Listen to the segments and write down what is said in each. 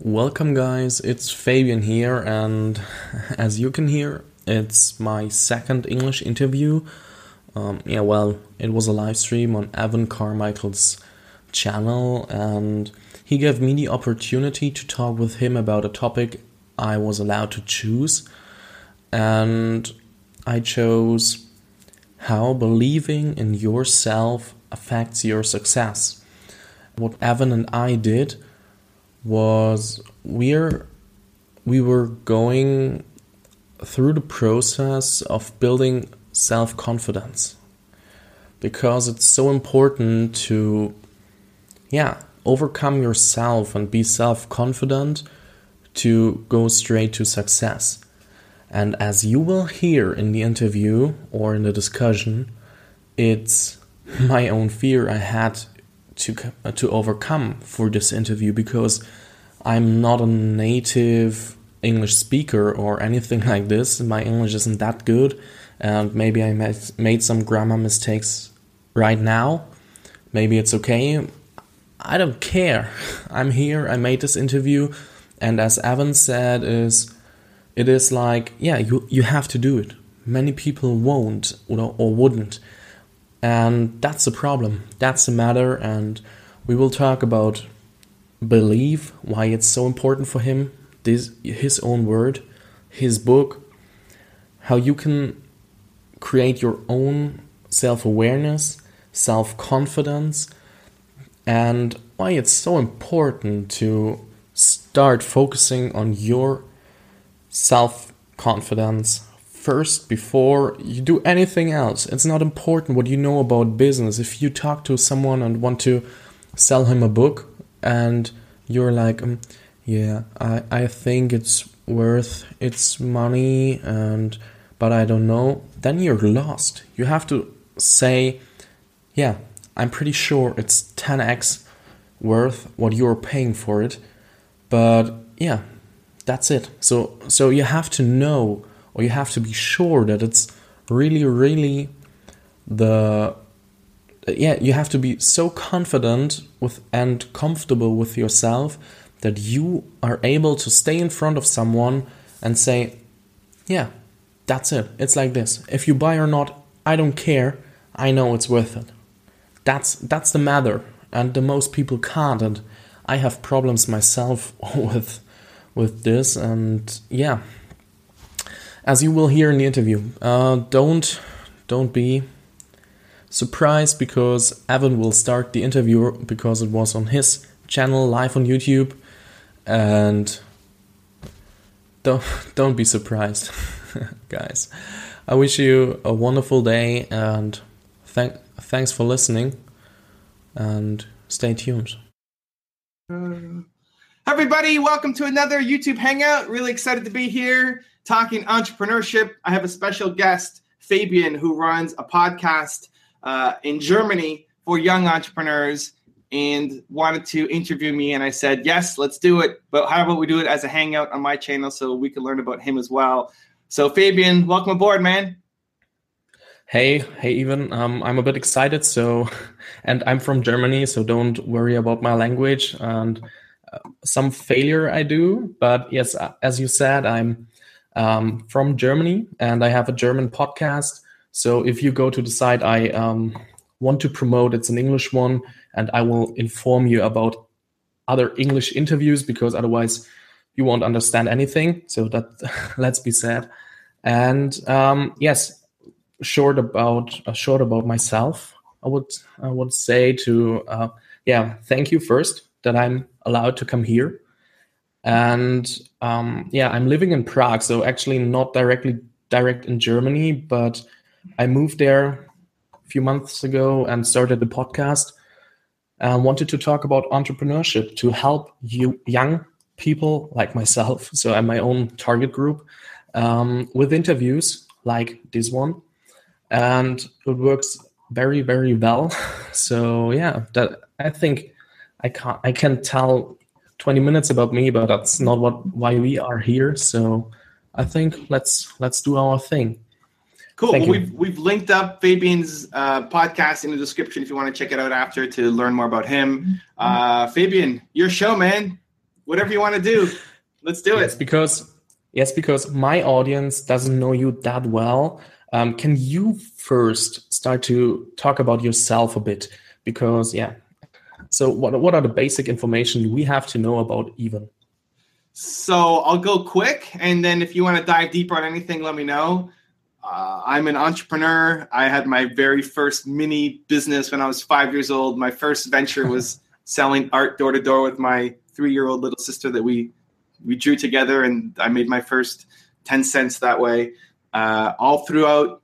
Welcome, guys. It's Fabian here, and as you can hear, it's my second English interview. Um, yeah, well, it was a live stream on Evan Carmichael's channel, and he gave me the opportunity to talk with him about a topic I was allowed to choose. And I chose how believing in yourself affects your success. What Evan and I did was we're we were going through the process of building self-confidence because it's so important to yeah overcome yourself and be self-confident to go straight to success. And as you will hear in the interview or in the discussion it's my own fear i had to uh, to overcome for this interview because I'm not a native English speaker or anything like this. My English isn't that good, and maybe I made some grammar mistakes right now. Maybe it's okay. I don't care. I'm here. I made this interview, and as Evan said, is it is like yeah, you you have to do it. Many people won't or, or wouldn't. And that's the problem. That's the matter. And we will talk about belief, why it's so important for him, this his own word, his book, how you can create your own self-awareness, self-confidence, and why it's so important to start focusing on your self-confidence first before you do anything else. It's not important what you know about business. If you talk to someone and want to sell him a book and you're like, um, yeah, I, I think it's worth its money and but I don't know, then you're lost. You have to say, yeah, I'm pretty sure it's 10x worth what you're paying for it. But yeah, that's it. So so you have to know or you have to be sure that it's really, really the yeah, you have to be so confident with and comfortable with yourself that you are able to stay in front of someone and say, Yeah, that's it. It's like this. If you buy or not, I don't care. I know it's worth it. That's that's the matter. And the most people can't and I have problems myself with with this and yeah as you will hear in the interview. Uh, don't don't be surprised because Evan will start the interview because it was on his channel live on YouTube, and don't don't be surprised, guys. I wish you a wonderful day and thank thanks for listening and stay tuned. everybody, welcome to another YouTube Hangout. Really excited to be here talking entrepreneurship. I have a special guest, Fabian, who runs a podcast uh, in Germany for young entrepreneurs and wanted to interview me. And I said, yes, let's do it. But how about we do it as a hangout on my channel so we can learn about him as well? So, Fabian, welcome aboard, man. Hey, hey, Evan um, I'm a bit excited. So, and I'm from Germany, so don't worry about my language and uh, some failure I do. But yes, as you said, I'm um, from Germany, and I have a German podcast. So if you go to the site I um, want to promote, it's an English one, and I will inform you about other English interviews because otherwise you won't understand anything. So that let's be said. And um, yes, short about uh, short about myself. I would I would say to uh, yeah, thank you first that I'm allowed to come here and um, yeah, I'm living in Prague, so actually not directly direct in Germany, but I moved there a few months ago and started the podcast. And wanted to talk about entrepreneurship to help you young people like myself. So I'm my own target group um, with interviews like this one, and it works very very well. So yeah, that I think I can I can tell 20 minutes about me, but that's not what why we are here. So I think let's let's do our thing. Cool. Well, we've we've linked up Fabian's uh, podcast in the description if you want to check it out after to learn more about him. Uh, Fabian, your show, man. whatever you want to do. Let's do yes, it. Because yes, because my audience doesn't know you that well. Um, can you first start to talk about yourself a bit? Because yeah, so what what are the basic information we have to know about Evan? So I'll go quick, and then if you want to dive deeper on anything, let me know. Uh, I'm an entrepreneur. I had my very first mini business when I was five years old. My first venture was selling art door to door with my three year old little sister that we we drew together, and I made my first ten cents that way. Uh, all throughout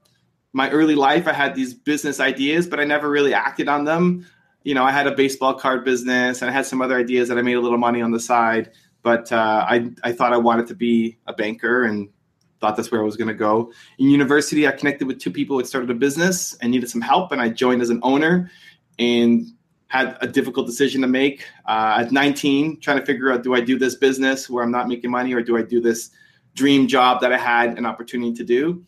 my early life, I had these business ideas, but I never really acted on them. You know, I had a baseball card business, and I had some other ideas that I made a little money on the side but uh, I, I thought I wanted to be a banker and thought that's where I was going to go. In university, I connected with two people who had started a business and needed some help, and I joined as an owner and had a difficult decision to make uh, at 19, trying to figure out do I do this business where I'm not making money or do I do this dream job that I had an opportunity to do?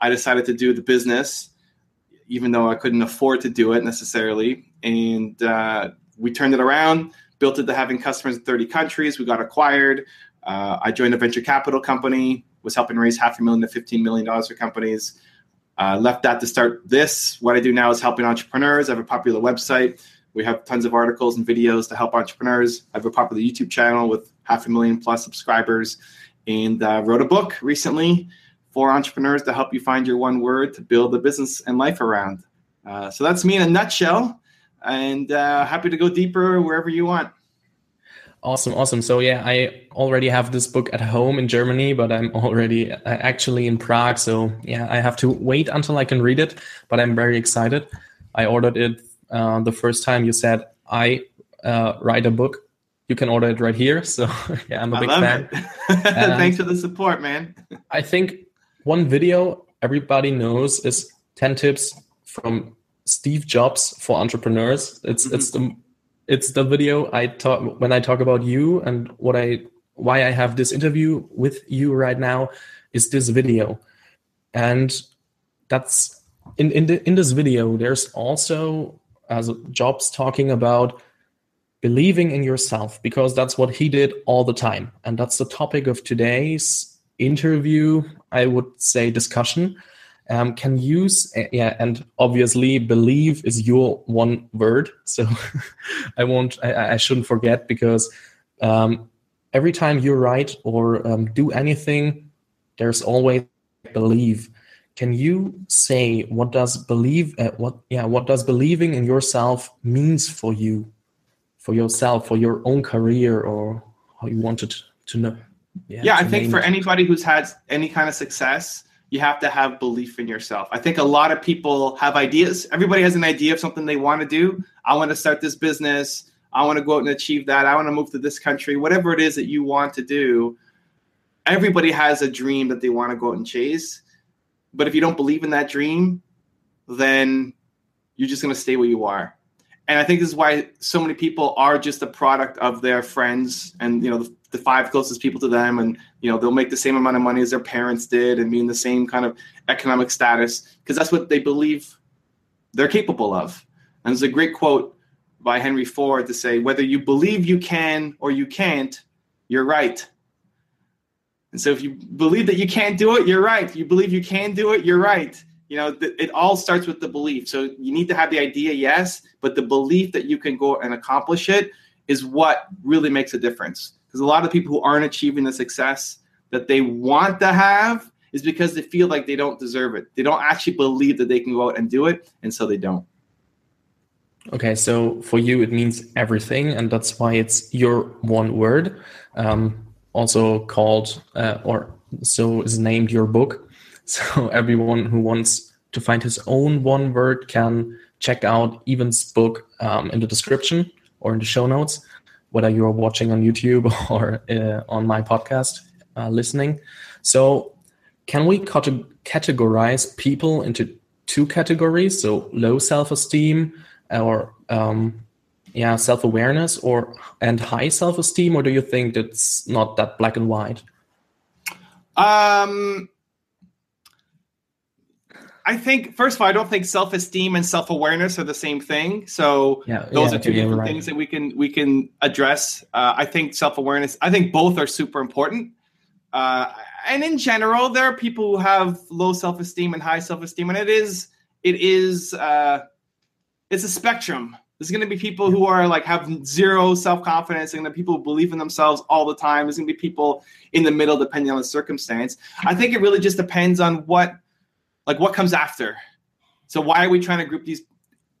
I decided to do the business, even though I couldn't afford to do it necessarily. And uh, we turned it around built it to having customers in 30 countries. We got acquired. Uh, I joined a venture capital company, was helping raise half a million to 15 million dollars for companies. Uh, left that to start this. What I do now is helping entrepreneurs. I have a popular website. We have tons of articles and videos to help entrepreneurs. I have a popular YouTube channel with half a million plus subscribers, and uh, wrote a book recently for entrepreneurs to help you find your one word to build a business and life around. Uh, so that's me in a nutshell and uh, happy to go deeper wherever you want. Awesome, awesome. So yeah, I already have this book at home in Germany, but I'm already uh, actually in Prague. So yeah, I have to wait until I can read it. But I'm very excited. I ordered it uh, the first time you said I uh, write a book. You can order it right here. So yeah, I'm a big fan. Thanks for the support, man. I think one video everybody knows is 10 tips from Steve Jobs for entrepreneurs. It's mm-hmm. it's the it's the video I talk when I talk about you and what I why I have this interview with you right now is this video, and that's in in the, in this video. There's also as Jobs talking about believing in yourself because that's what he did all the time, and that's the topic of today's interview. I would say discussion um, can use uh, yeah and obviously believe is your one word. So i won't I, I, shouldn't forget because um, every time you write or um, do anything there's always believe. Can you say what does believe uh, what yeah what does believing in yourself means for you for yourself for your own career or how you wanted to know? Yeah, yeah i think for it. anybody who's had any kind of success you have to have belief in yourself. I think a lot of people have ideas. Everybody has an idea of something they want to do. I want to start this business. I want to go out and achieve that. I want to move to this country. Whatever it is that you want to do, everybody has a dream that they want to go out and chase. But if you don't believe in that dream, then you're just going to stay where you are. And I think this is why so many people are just a product of their friends and you know the, the five closest people to them and you know they'll make the same amount of money as their parents did and be in the same kind of economic status because that's what they believe they're capable of. And there's a great quote by henry ford to say whether you believe you can or you can't you're right. And so if you believe that you can't do it you're right. If you believe you can do it you're right. You know it all starts with the belief. So you need to have the idea yes but the belief that you can go and accomplish it is what really makes a difference because a lot of people who aren't achieving the success that they want to have is because they feel like they don't deserve it. They don't actually believe that they can go out and do it, and so they don't. Okay, so for you, it means everything, and that's why it's your one word, um, also called uh, or so is named your book. So everyone who wants to find his own one word can check out Evan's book um, in the description or in the show notes whether you're watching on YouTube or uh, on my podcast uh, listening. So, can we categorize people into two categories? So, low self-esteem or um, yeah, self-awareness, or and high self-esteem, or do you think it's not that black and white? Um, I think first of all, I don't think self-esteem and self-awareness are the same thing. So yeah, those yeah, are two different right. things that we can we can address. Uh, I think self-awareness. I think both are super important. Uh, and in general, there are people who have low self-esteem and high self-esteem, and it is it is uh, it's a spectrum. There's going to be people who are like have zero self confidence, and the people who believe in themselves all the time. There's going to be people in the middle, depending on the circumstance. I think it really just depends on what, like, what comes after. So why are we trying to group these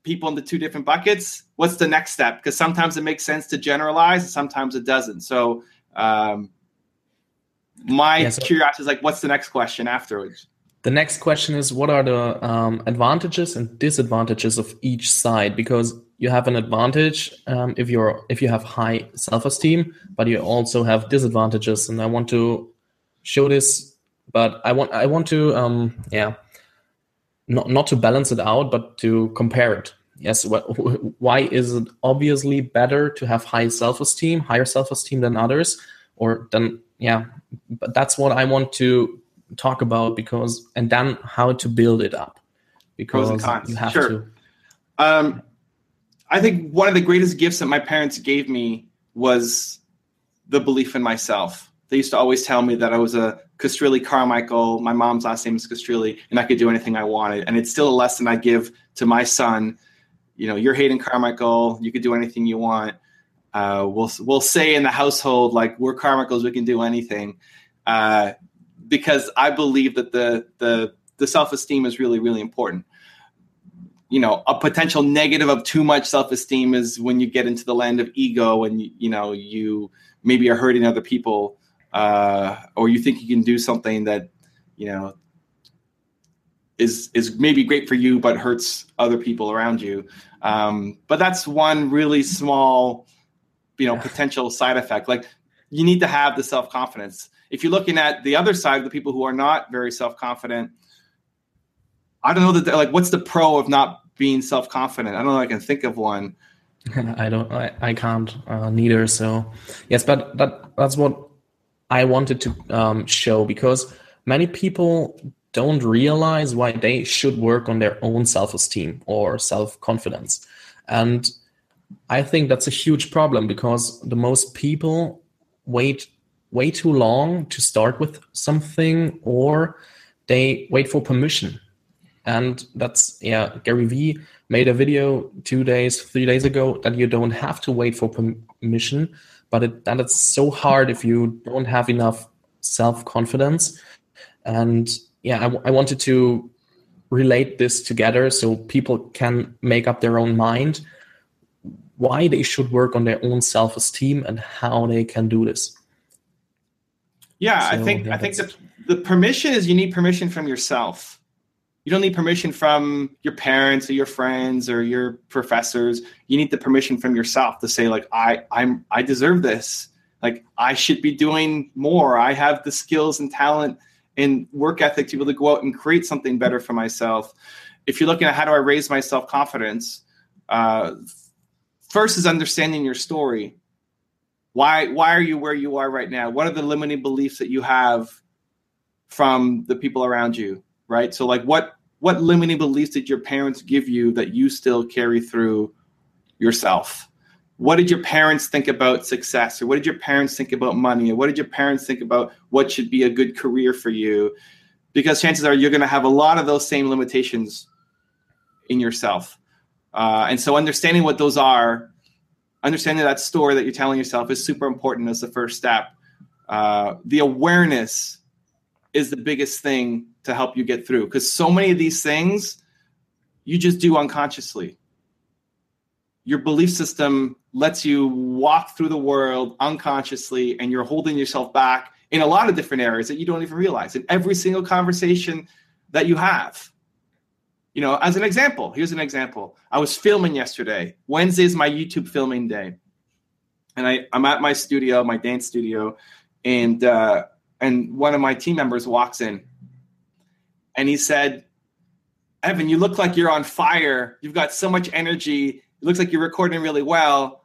people into two different buckets? What's the next step? Because sometimes it makes sense to generalize, and sometimes it doesn't. So um, my yeah, so- curiosity is like, what's the next question afterwards? The next question is what are the um, advantages and disadvantages of each side? Because you have an advantage um, if you're if you have high self-esteem, but you also have disadvantages. And I want to show this, but I want I want to um, yeah, not not to balance it out, but to compare it. Yes, why is it obviously better to have high self-esteem, higher self-esteem than others, or then yeah? But that's what I want to talk about because and then how to build it up because you have sure. to um, i think one of the greatest gifts that my parents gave me was the belief in myself they used to always tell me that i was a Castrilli Carmichael. My mom's last name is Castrilli, and I could do anything I wanted. And it's still a lesson I give to my son. You know, you're Hayden Carmichael. You could do anything you want. Uh, we'll we'll say in the household like we're Carmichaels. We can do anything. Uh, because I believe that the the the self esteem is really really important. You know, a potential negative of too much self esteem is when you get into the land of ego and you, you know you maybe are hurting other people, uh, or you think you can do something that you know is is maybe great for you but hurts other people around you. Um, but that's one really small, you know, potential side effect. Like you need to have the self confidence if you're looking at the other side, the people who are not very self confident, I don't know that like what's the pro of not being self confident? I don't know. I can think of one. I don't. I, I can't uh, neither. So yes, but that that's what I wanted to um, show because many people don't realize why they should work on their own self esteem or self confidence, and I think that's a huge problem because the most people wait way too long to start with something or they wait for permission. And that's yeah gary vee made a video two days three days ago that you don't have to wait for permission but it, that it's so hard if you don't have enough self-confidence and yeah I, I wanted to relate this together so people can make up their own mind why they should work on their own self-esteem and how they can do this yeah, so, I think yeah, I think the the permission is you need permission from yourself. You don't need permission from your parents or your friends or your professors. You need the permission from yourself to say like I I'm I deserve this. Like I should be doing more. I have the skills and talent and work ethic to be able to go out and create something better for myself. If you're looking at how do I raise my self confidence, uh, first is understanding your story why why are you where you are right now what are the limiting beliefs that you have from the people around you right? So like what what limiting beliefs did your parents give you that you still carry through yourself? What did your parents think about success or what did your parents think about money or what did your parents think about what should be a good career for you? Because chances are you're going to have a lot of those same limitations in yourself. Uh, and so understanding what those are understanding that story that you're telling yourself is super important as the first step. Uh, the awareness is the biggest thing to help you get through because so many of these things you just do unconsciously. Your belief system lets you walk through the world unconsciously, and you're holding yourself back in a lot of different areas that you don't even realize. In every single conversation that you have, you know, as an example, here's an example. I was filming yesterday. Wednesday is my YouTube filming day, and I, I'm at my studio, my dance studio, and uh, and one of my team members walks in, and he said, "Evan, you look like you're on fire. You've got so much energy. It looks like you're recording really well.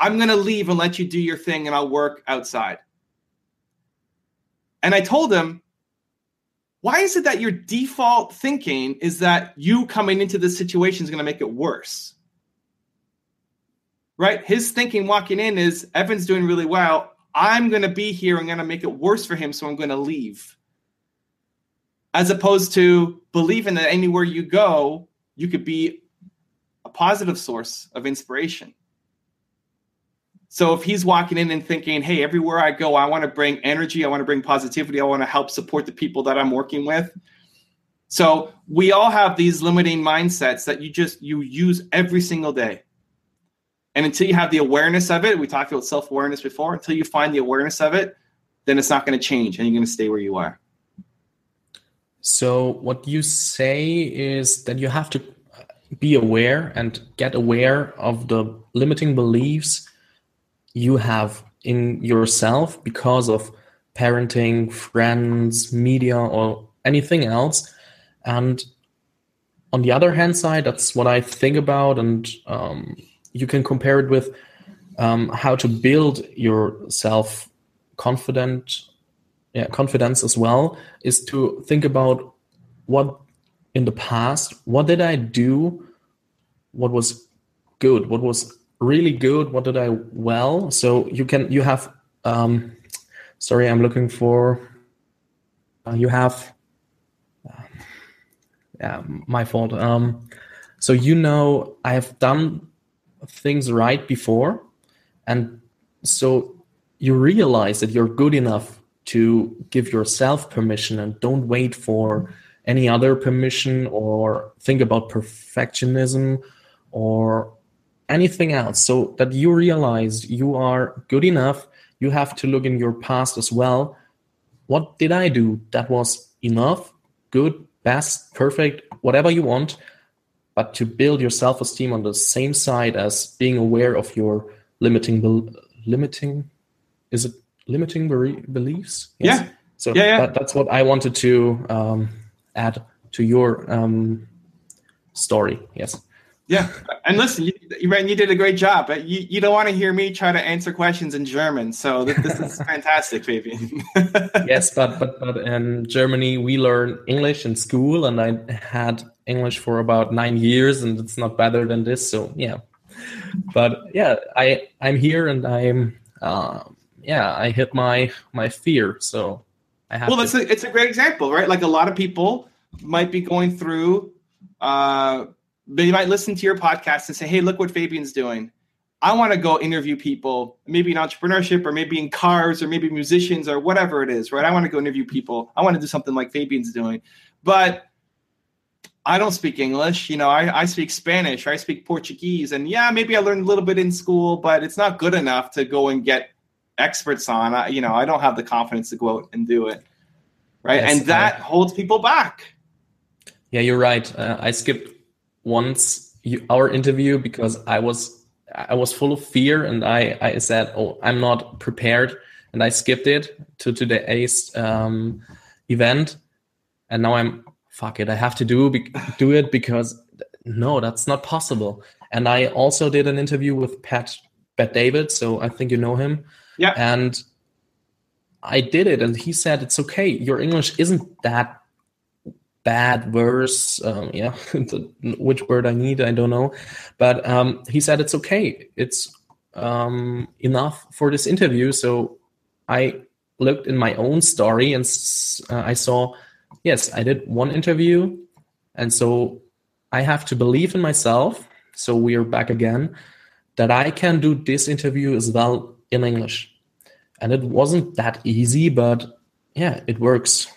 I'm gonna leave and let you do your thing, and I'll work outside." And I told him, why is it that your default thinking is that you coming into this situation is going to make it worse? Right? His thinking walking in is Evan's doing really well. I'm going to be here and going to make it worse for him, so I'm going to leave. As opposed to believing that anywhere you go, you could be a positive source of inspiration. So if he's walking in and thinking, hey, everywhere I go, I want to bring energy, I want to bring positivity, I want to help support the people that I'm working with. So we all have these limiting mindsets that you just you use every single day. And until you have the awareness of it, we talked about self-awareness before, until you find the awareness of it, then it's not going to change and you're going to stay where you are. So what you say is that you have to be aware and get aware of the limiting beliefs you have in yourself because of parenting, friends, media, or anything else. And on the other hand side, that's what I think about, and um, you can compare it with um, how to build your self confident yeah, confidence as well is to think about what in the past what did i do? What was good? What was really good? What did i well? So you can you have um sorry i'm looking for uh, you have uh, yeah my fault. Um so you know i have done things right before and so you realize that you're good enough to give yourself permission and don't wait for any other permission or think about perfectionism or anything else. So that you realize you are good enough you have to look in your past as well. What did i do that was enough good best perfect whatever you want but to build your self-esteem on the same side as being aware of your limiting limiting is it limiting beliefs yes? yeah so yeah, yeah. That, that's what i wanted to um, add to your um, story yes yeah, and listen, you, you did a great job. But you, you don't want to hear me try to answer questions in German, so this, this is fantastic, Fabian. yes, but but but in Germany we learn English in school, and I had English for about nine years, and it's not better than this. So yeah, but yeah, I I'm here, and I'm uh, yeah, I hit my my fear, so I have. Well, to- it's a it's a great example, right? Like a lot of people might be going through. Uh, they might listen to your podcast and say, "Hey, look what Fabian's doing." I want to go interview people, maybe in entrepreneurship or maybe in cars or maybe musicians or whatever it is, right? I want to go interview people. I want to do something like Fabian's doing. But I don't speak English. You know, I, I speak Spanish, I speak Portuguese. And yeah, maybe I learned a little bit in school, but it's not good enough to go and get experts on. I, you know, I don't have the confidence to go out and do it. Right. Yes, and that holds people back. Yeah, you're right. Uh, I skipped once you, our interview because I was I was full of fear and I I said oh I'm not prepared and I skipped it to today's um, event and now I'm fuck it I have to do be, do it because no that's not possible and I also did an interview with Pat Bet David so I think you know him yeah and I did it and he said it's okay your English isn't that bad verse. Um, yeah, which word I need, I don't know. But um, he said it's okay. It's um, enough for this interview. So I looked in my own story and uh, I saw, yes, I did one interview. And so I have to believe in myself. So we are back again that I can do this interview as well in English. And it wasn't that easy, but yeah, it works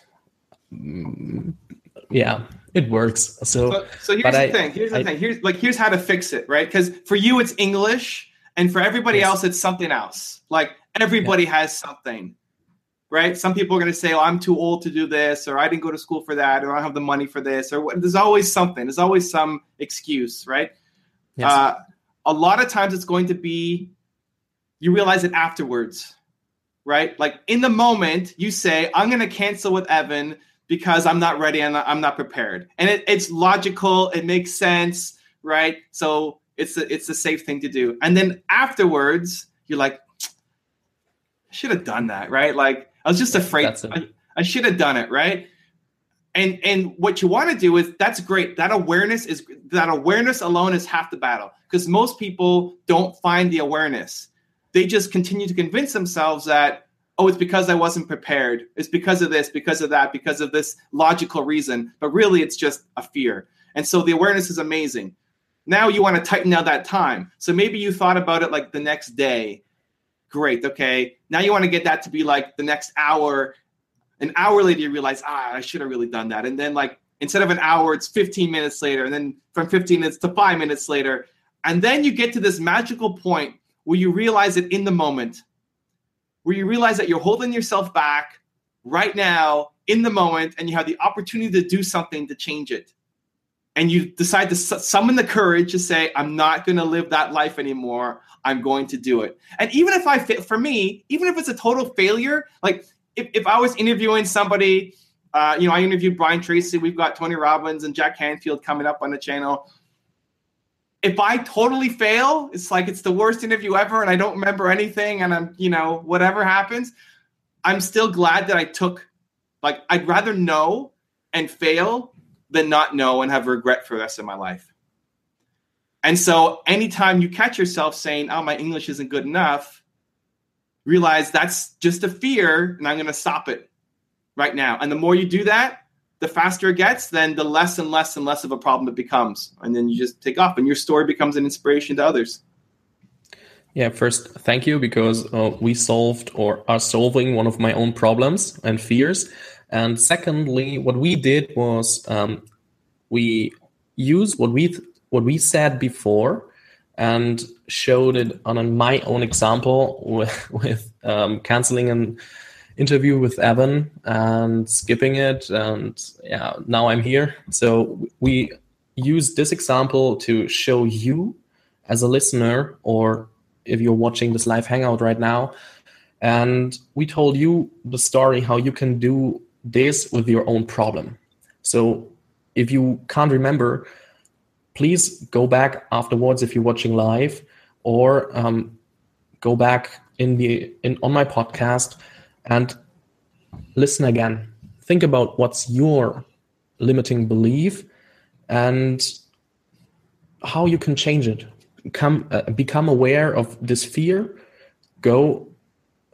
yeah, it works. So, so, so here's the I, thing. Here's the I, thing. Here's like here's how to fix it, right? Because for you it's English, and for everybody yes. else it's something else. Like everybody yeah. has something, right? Some people are going to say, "Oh, I'm too old to do this," or "I didn't go to school for that," or "I don't have the money for this," or there's always something. There's always some excuse, right? Yes. Uh, a lot of times it's going to be you realize it afterwards, right? Like in the moment, you say, "I'm going to cancel with Evan." because I'm not ready and I'm not prepared. And it, it's logical, it makes sense, right? So it's a, it's a safe thing to do. And then afterwards, you're like, I should have done that, right? Like I was just afraid. I, I should have done it, right? and and what you want to do is that's great that awareness is that awareness alone is half the battle because most people don't find the awareness they just continue to convince themselves that oh it's because i wasn't prepared. It's because of this because of that because of this logical reason. But really it's just a fear. And so the awareness is amazing. Now you want to tighten down that time. So maybe you thought about it like the next day. Great okay. Now you want to get that to be like the next hour. An hour later you realize ah i should have really done that. And then like instead of an hour it's 15 minutes later. And then from 15 minutes to five minutes later. And then you get to this magical point where you realize it in the moment where you realize that you're holding yourself back right now in the moment and you have the opportunity to do something to change it and you decide to summon the courage to say i'm not going to live that life anymore i'm going to do it and even if i for me even if it's a total failure like if, if I was interviewing somebody, uh, you know, I interviewed Brian Tracy. We've got Tony Robbins and Jack Canfield coming up on the channel. If I totally fail, it's like it's the worst interview ever, and I don't remember anything, and I'm, you know, whatever happens, I'm still glad that I took. Like, I'd rather know and fail than not know and have regret for the rest of my life. And so, anytime you catch yourself saying, "Oh, my English isn't good enough," realize that's just a fear and I'm going to stop it right now. And the more you do that, the faster it gets, then the less and less and less of a problem it becomes. And then you just take off and your story becomes an inspiration to others. Yeah, first, thank you because uh, we solved or are solving one of my own problems and fears. And secondly, what we did was um, we used what we what we said before and showed it on my own example with, with um, canceling an interview with Evan and skipping it. And yeah, now I'm here. So we use this example to show you as a listener, or if you're watching this live hangout right now, and we told you the story how you can do this with your own problem. So if you can't remember, please go back afterwards if you're watching live or um, go back in the in on my podcast and listen again. Think about what's your limiting belief and how you can change it. Come uh, become aware of this fear. Go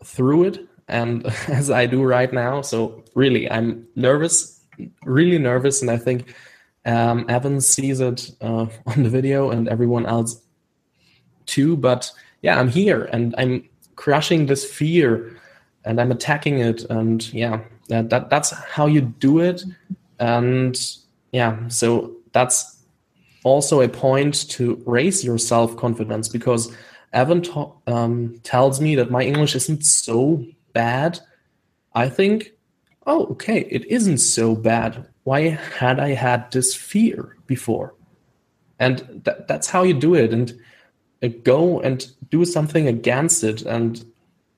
through it. And as i do right now so really i'm nervous really nervous. And i think um, Evan sees it uh, on the video and everyone else too. But yeah, I'm here and I'm crushing this fear and I'm attacking it. And yeah, that, that that's how you do it. And yeah, so that's also a point to raise your self confidence because Evan um, tells me that my English isn't so bad. I think, oh, okay, it isn't so bad why had I had this fear before? And th- that's how you do it. And uh, go and do something against it. And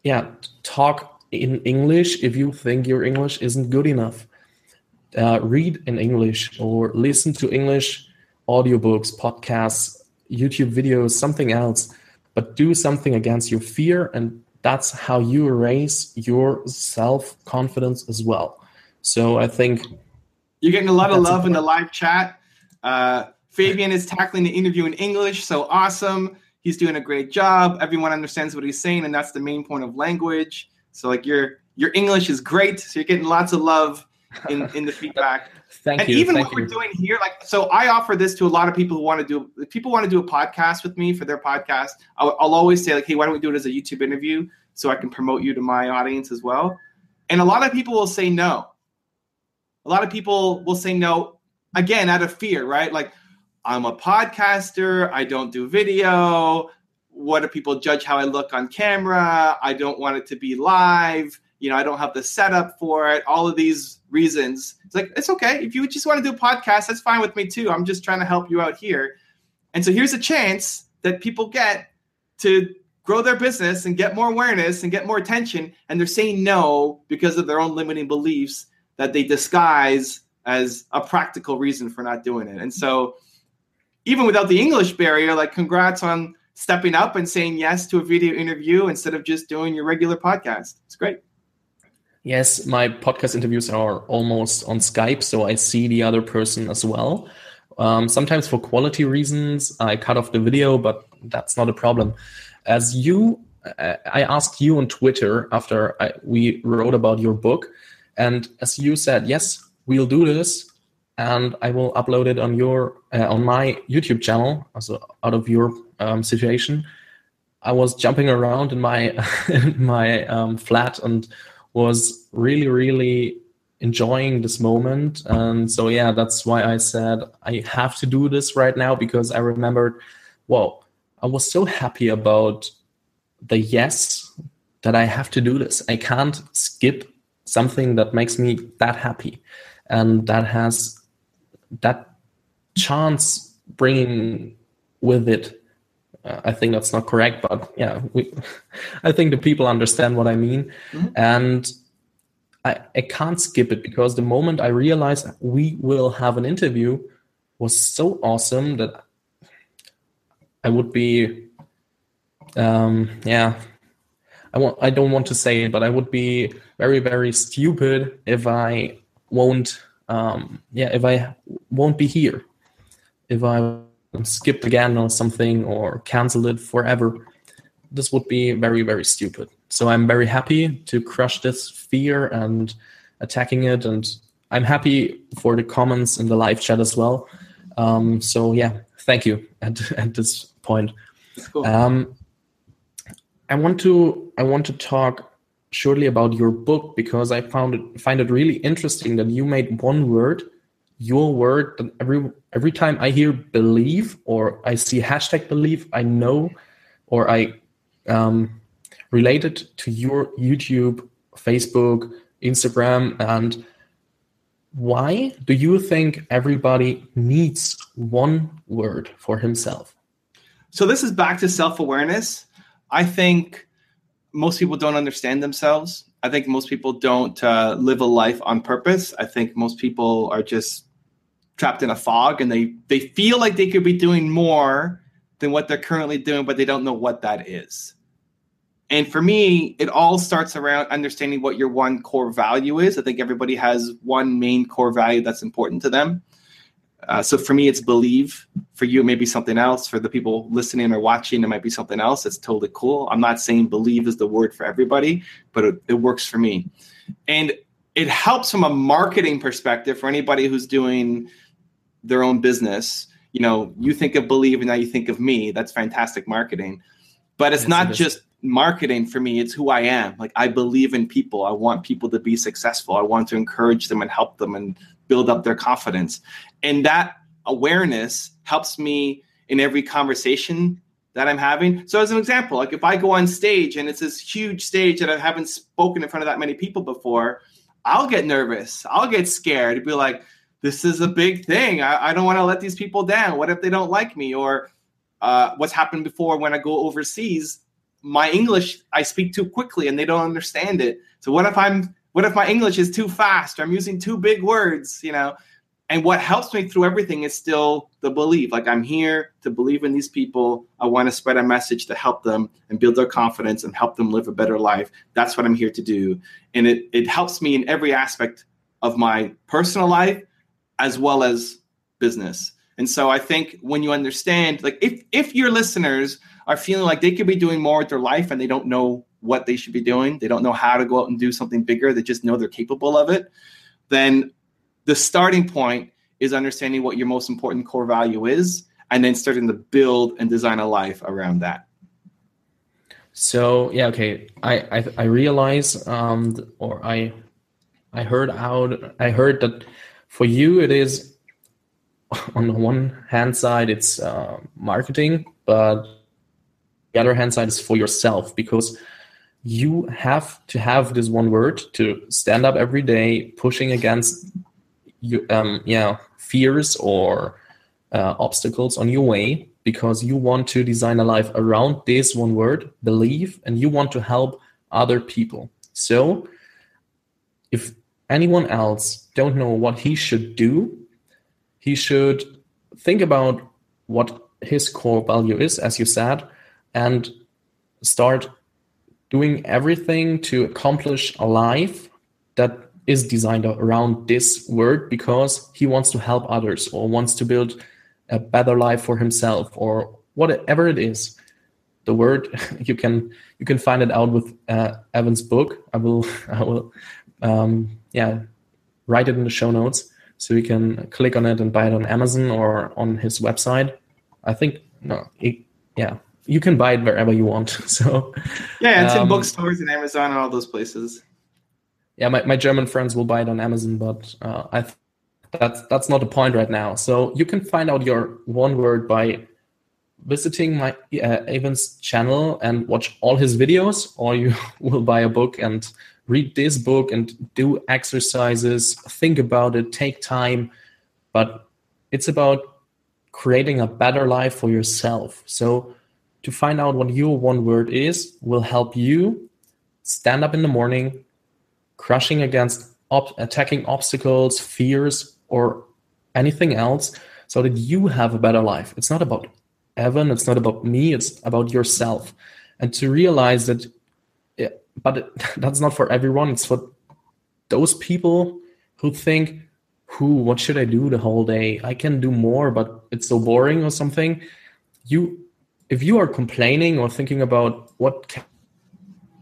yeah, talk in English if you think your English isn't good enough. Uh, read in English or listen to English audiobooks, podcasts, YouTube videos, something else. But do something against your fear. And that's how you raise your self confidence as well. So I think you're getting a lot of love in the live chat. Uh, Fabian is tackling the interview in English, so awesome. He's doing a great job. Everyone understands what he's saying, and that's the main point of language. So like your your English is great. So you're getting lots of love in in the feedback. Thank and you. Evan Thank what you. we're doing here, like so, I offer this to a lot of people who want to do. If people want to do a podcast with me for their podcast, I'll, I'll always say like, "Hey, why don't we do it as a YouTube interview so I can promote you to my audience as well?" And a lot of people will say no a lot of people will say no again out of fear, right? Like, I'm a podcaster, I don't do video. What do people judge how I look on camera? I don't want it to be live. You know, I don't have the setup for it. All of these reasons. It's like, it's okay. If you just want to do a podcast, that's fine with me too. I'm just trying to help you out here. And so here's a chance that people get to grow their business and get more awareness and get more attention. And they're saying no because of their own limiting beliefs that they disguise as a practical reason for not doing it. And so, even without the English barrier, like, congrats on stepping up and saying yes to a video interview instead of just doing your regular podcast. It's great. Yes, my podcast interviews are almost on Skype, so I see the other person as well. Um, sometimes for quality reasons, I cut off the video, but that's not a problem. As you, I asked you on Twitter after I, we wrote about your book, and as you said, yes, we'll do this, and I will upload it on your uh, on my YouTube channel, also out of your um, situation. I was jumping around in my in my um, flat and was really, really enjoying this moment. And so, yeah, that's why I said I have to do this right now because I remembered, whoa, I was so happy about the yes that I have to do this. I can't skip something that makes me that happy and that has that chance bringing with it uh, I think that's not correct, but yeah, we, I think the people understand what I mean, mm-hmm. and I, I can't skip it because the moment I realized we will have an interview was so awesome that I would be, um, yeah, I want I don't want to say it, but I would be very very stupid if I won't, um, yeah, if I won't be here, if I skipped again or something or canceled it forever. This would be very, very stupid. So I'm very happy to crush this fear and attacking it. And I'm happy for the comments in the live chat as well. Um, so yeah, thank you at, at this point. Cool. Um, I want to I want to talk shortly about your book because I found it find it really interesting that you made one word your word that every every time I hear believe or I see hashtag believe, I know or I um, to your YouTube, Facebook, Instagram, and why do you think everybody needs one word for himself? So this is back to self-awareness. I think most people don't understand themselves. I think most people don't uh, live a life on purpose. I think most people are just trapped in a fog and they they feel like they could be doing more than what they're currently doing but they don't know what that is and for me it all starts around understanding what your one core value is i think everybody has one main core value that's important to them uh, so for me it's believe. For you it may be something else. For the people listening or watching it might be something else. It's totally cool. I'm not saying believe is the word for everybody but it, it works for me. And it helps from a marketing perspective for anybody who's doing their own business. You know you think of believe and now you think of me. That's fantastic marketing. But it's yes, not just marketing for me. It's who i am. Like i believe in people. I want people to be successful. I want to encourage them and help them and build up their confidence and that awareness helps me in every conversation that i'm having so as an example like if i go on stage and it's this huge stage that i haven't spoken in front of that many people before i'll get nervous i'll get scared be like this is a big thing. I, I don't want to let these people down. What if they don't like me? Or uh, what's happened before when I go overseas, my English, I speak too quickly and they don't understand it. So what if I'm, what if my English is too fast or I'm using too big words, you know? And what helps me through everything is still the belief. Like I'm here to believe in these people. I want to spread a message to help them and build their confidence and help them live a better life. That's what I'm here to do. And it, it helps me in every aspect of my personal life as well as business. And so I think when you understand, like if if your listeners are feeling like they could be doing more with their life and they don't know what they should be doing, they don't know how to go out and do something bigger, they just know they're capable of it, then the starting point is understanding what your most important core value is and then starting to build and design a life around that. So yeah, okay. I I, I realize um or I I heard out I heard that for you it is on the one hand side it's uh, marketing but the other hand side is for yourself because you have to have this one word to stand up every day pushing against you um yeah fears or uh, obstacles on your way because you want to design a life around this one word believe and you want to help other people. So if anyone else don't know what he should do, he should think about what his core value is, as you said, and start doing everything to accomplish a life that is designed around this word because he wants to help others or wants to build a better life for himself or whatever it is. The word you can you can find it out with uh, evan's book. I will i will um, yeah write it in the show notes so you can click on it and buy it on amazon or on his website. I think no it, yeah you can buy it wherever you want so yeah it's um, in bookstores and amazon and all those places yeah my, my german friends will buy it on amazon but uh, i th- that's that's not the point right now so you can find out your one word by visiting my uh, Evan's channel and watch all his videos, or you will buy a book and read this book and do exercises, think about it, take time. But it's about creating a better life for yourself. So to find out what your one word is will help you stand up in the morning, crushing against op- attacking obstacles, fears, or anything else so that you have a better life. It's not about Evan, it's not about me, it's about yourself. And to realize that, yeah, but it, that's not for everyone, it's for those people who think, who, what should I do the whole day? I can do more, but it's so boring or something. You, if you are complaining or thinking about what can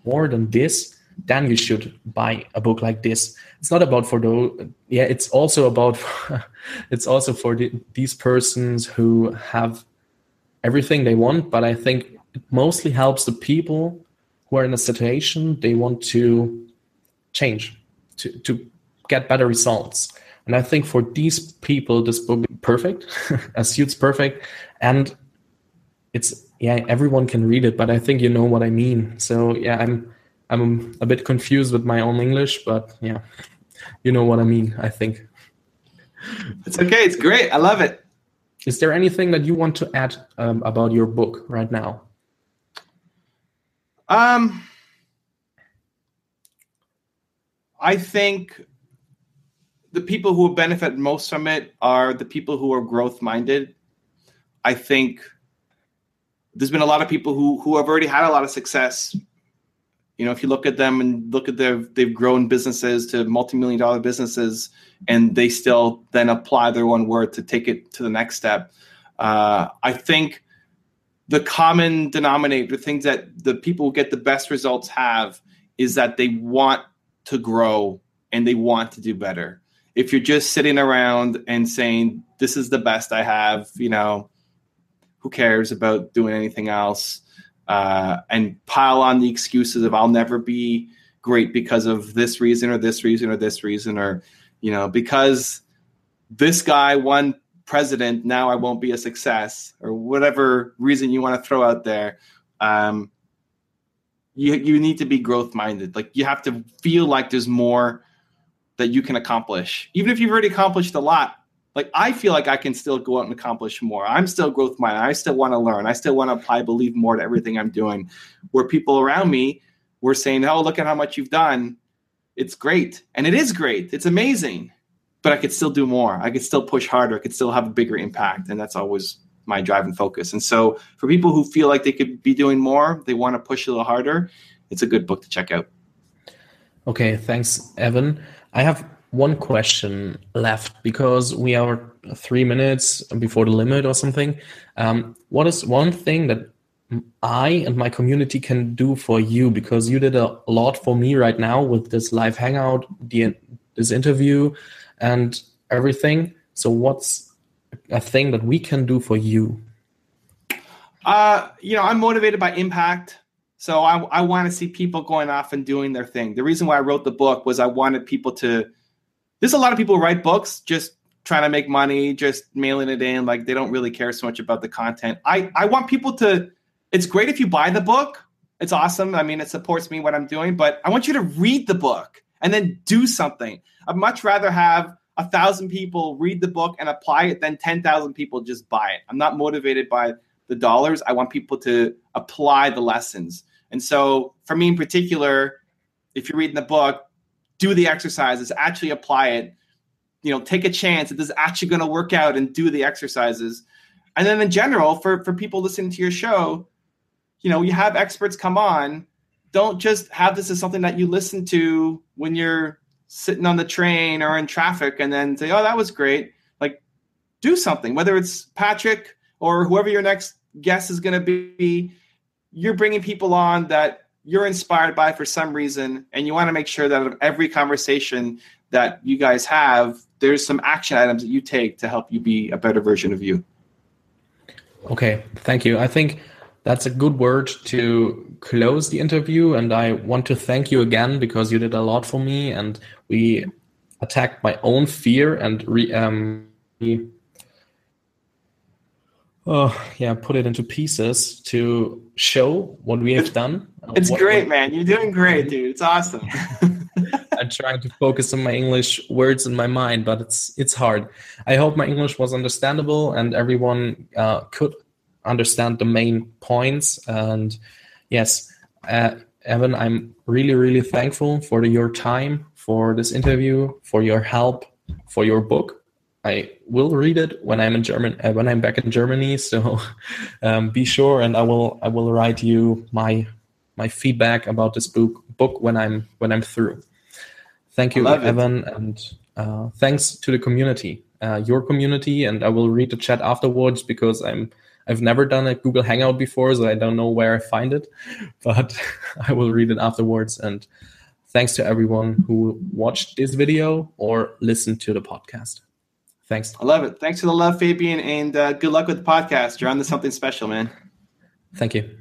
more than this, then you should buy a book like this. It's not about for those, yeah, it's also about, it's also for the, these persons who have everything they want, but I think it mostly helps the people who are in a situation they want to change, to, to get better results. And I think for these people, this book is perfect, as suits perfect. And it's yeah, everyone can read it, but I think you know what I mean. So yeah, I'm I'm a bit confused with my own English, but yeah, you know what I mean, I think. It's okay, it's great. I love it. Is there anything that you want to add um, about your book right now? Um, I think the people who will benefit most from it are the people who are growth minded. I think there's been a lot of people who who have already had a lot of success. You know, if you look at them and look at their they've grown businesses to multi-million dollar businesses and they still then apply their one word to take it to the next step. Uh, I think the common denominator, the things that the people who get the best results have, is that they want to grow and they want to do better. If you're just sitting around and saying, This is the best I have, you know, who cares about doing anything else? Uh, and pile on the excuses of I'll never be great because of this reason or this reason or this reason or you know, because this guy won president, now I won't be a success, or whatever reason you want to throw out there. Um, you you need to be growth minded. Like you have to feel like there's more that you can accomplish, even if you've already accomplished a lot. Like I feel like I can still go out and accomplish more. I'm still growth minded. I still want to learn. I still want to apply, believe more to everything I'm doing. Where people around me were saying, "Oh, look at how much you've done," it's great. And it is great. It's amazing. But i could still do more. I could still push harder. I could still have a bigger impact. And that's always my drive and focus. And so for people who feel like they could be doing more they want to push a little harder it's a good book to check out. Okay thanks evan. I have one question left because we are three minutes before the limit or something um, what is one thing that I and my community can do for you because you did a lot for me right now with this live hangout, the, this interview, and everything. So, what's a thing that we can do for you? Uh, you know, I'm motivated by impact. So I, I want to see people going off and doing their thing. The reason why I wrote the book was I wanted people to. There's a lot of people write books just trying to make money, just mailing it in. Like they don't really care so much about the content. I I want people to it's great if you buy the book. It's awesome. I mean, it supports me what I'm doing, but I want you to read the book and then do something. I'd much rather have a thousand people read the book and apply it than 10,000 people just buy it. I'm not motivated by the dollars. I want people to apply the lessons. And so, for me in particular, if you're reading the book, do the exercises, actually apply it. You know, take a chance that this is actually going to work out and do the exercises. And then in general, for for people listening to your show, you know, you have experts come on. Don't just have this as something that you listen to when you're sitting on the train or in traffic and then say, oh, that was great. Like, do something, whether it's Patrick or whoever your next guest is going to be. You're bringing people on that you're inspired by for some reason, and you want to make sure that every conversation that you guys have, there's some action items that you take to help you be a better version of you. Okay, thank you. I think that's a good word to close the interview. And I want to thank you again because you did a lot for me and we attacked my own fear and re, um, oh yeah, put it into pieces to show what we have done. It's what, great, what, man. You're doing great, dude. It's awesome. I'm trying to focus on my English words in my mind, but it's it's hard. I hope my English was understandable and everyone uh, could understand the main points. And yes, uh, Evan, I'm really really thankful for the, your time, for this interview, for your help, for your book. I will read it when I'm in German uh, when I'm back in Germany. So um, be sure, and I will I will write you my my feedback about this book book when I'm when I'm through. Thank you, Evan, it. and uh, thanks to the community, uh, your community, and I will read the chat afterwards because I'm I've never done a Google Hangout before, so I don't know where I find it, but I will read it afterwards. And thanks to everyone who watched this video or listened to the podcast. Thanks. I love it. Thanks for the love, Fabian, and uh, good luck with the podcast. You're on to something special, man. Thank you.